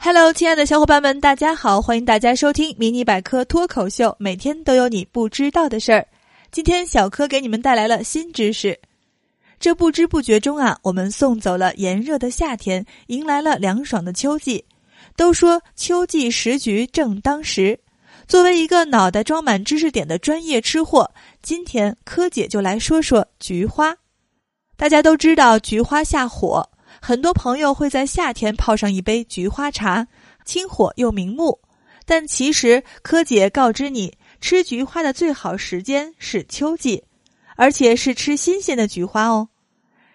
Hello，亲爱的小伙伴们，大家好！欢迎大家收听《迷你百科脱口秀》，每天都有你不知道的事儿。今天小柯给你们带来了新知识。这不知不觉中啊，我们送走了炎热的夏天，迎来了凉爽的秋季。都说秋季时局正当时。作为一个脑袋装满知识点的专业吃货，今天柯姐就来说说菊花。大家都知道菊花下火。很多朋友会在夏天泡上一杯菊花茶，清火又明目。但其实，柯姐告知你，吃菊花的最好时间是秋季，而且是吃新鲜的菊花哦。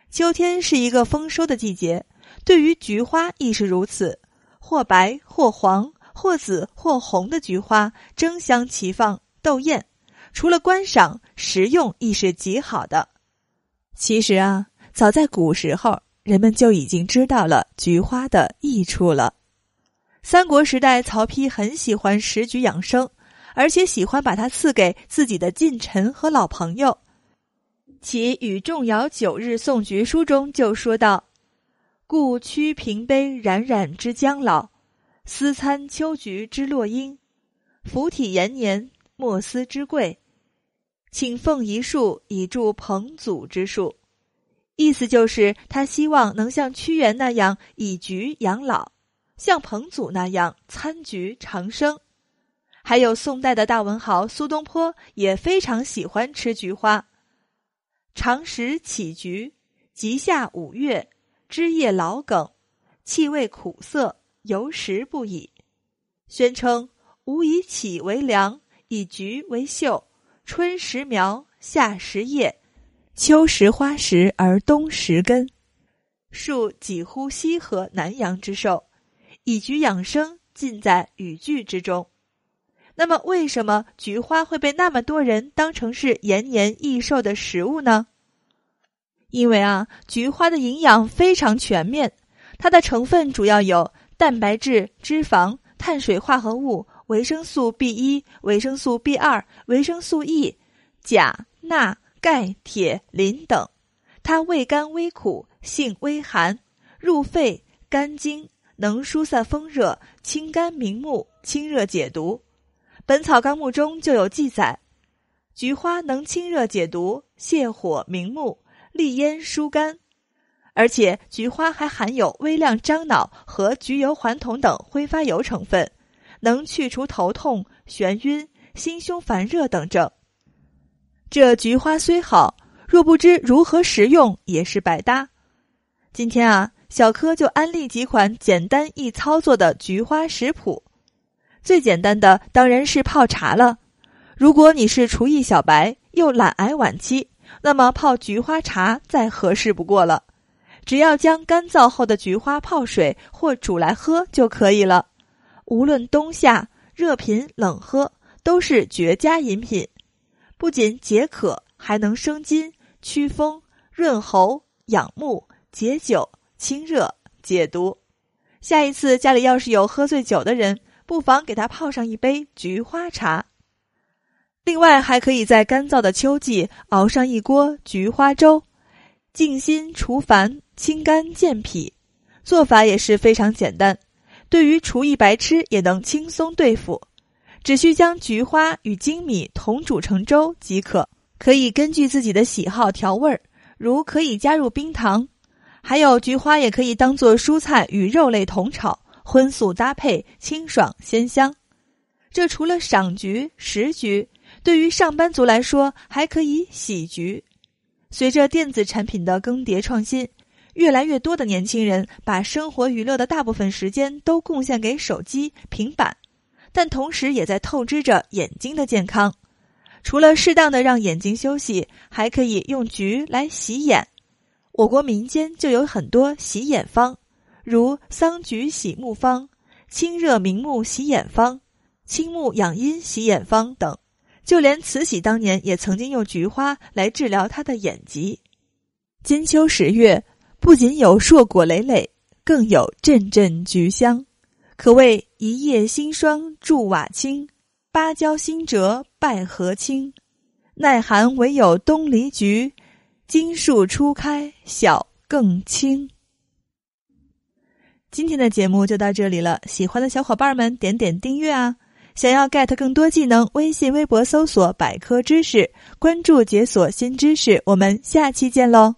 秋天是一个丰收的季节，对于菊花亦是如此。或白，或黄，或紫，或红的菊花争相齐放斗艳，除了观赏，食用亦是极好的。其实啊，早在古时候。人们就已经知道了菊花的益处了。三国时代，曹丕很喜欢食菊养生，而且喜欢把它赐给自己的近臣和老朋友。其《与仲尧九日送菊书》中就说道：“故屈平碑冉冉之将老，思参秋菊之落英，服体延年，莫思之贵，请奉一树以助彭祖之术。”意思就是，他希望能像屈原那样以菊养老，像彭祖那样参菊长生。还有宋代的大文豪苏东坡也非常喜欢吃菊花。常食杞菊，即下五月，枝叶老梗，气味苦涩，犹食不已。宣称：吾以杞为凉，以菊为秀，春食苗，夏食叶。秋食花实而冬食根，树几乎西河南阳之寿，以菊养生尽在语句之中。那么，为什么菊花会被那么多人当成是延年益寿的食物呢？因为啊，菊花的营养非常全面，它的成分主要有蛋白质、脂肪、碳水化合物、维生素 B 一、维生素 B 二、维生素 E、钾、钠。钙、铁、磷等，它味甘微苦，性微寒，入肺、肝经，能疏散风热，清肝明目，清热解毒。《本草纲目》中就有记载，菊花能清热解毒、泻火明目、利咽疏肝，而且菊花还含有微量樟脑和菊油环酮等挥发油成分，能去除头痛、眩晕、心胸烦热等症。这菊花虽好，若不知如何食用，也是白搭。今天啊，小柯就安利几款简单易操作的菊花食谱。最简单的当然是泡茶了。如果你是厨艺小白又懒癌晚期，那么泡菊花茶再合适不过了。只要将干燥后的菊花泡水或煮来喝就可以了。无论冬夏，热品冷喝都是绝佳饮品。不仅解渴，还能生津、祛风、润喉、养目、解酒、清热、解毒。下一次家里要是有喝醉酒的人，不妨给他泡上一杯菊花茶。另外，还可以在干燥的秋季熬上一锅菊花粥，静心除烦、清肝健脾。做法也是非常简单，对于厨艺白痴也能轻松对付。只需将菊花与粳米同煮成粥即可，可以根据自己的喜好调味儿，如可以加入冰糖。还有菊花也可以当做蔬菜与肉类同炒，荤素搭配，清爽鲜香。这除了赏菊、食菊，对于上班族来说还可以洗菊。随着电子产品的更迭创新，越来越多的年轻人把生活娱乐的大部分时间都贡献给手机、平板。但同时也在透支着眼睛的健康。除了适当的让眼睛休息，还可以用菊来洗眼。我国民间就有很多洗眼方，如桑菊洗目方、清热明目洗眼方、清目养阴洗眼方等。就连慈禧当年也曾经用菊花来治疗她的眼疾。金秋十月，不仅有硕果累累，更有阵阵菊香。可谓一夜新霜助瓦青，芭蕉新折败荷青。耐寒唯有东篱菊，金树初开晓更清。今天的节目就到这里了，喜欢的小伙伴们点点订阅啊！想要 get 更多技能，微信、微博搜索“百科知识”，关注解锁新知识。我们下期见喽！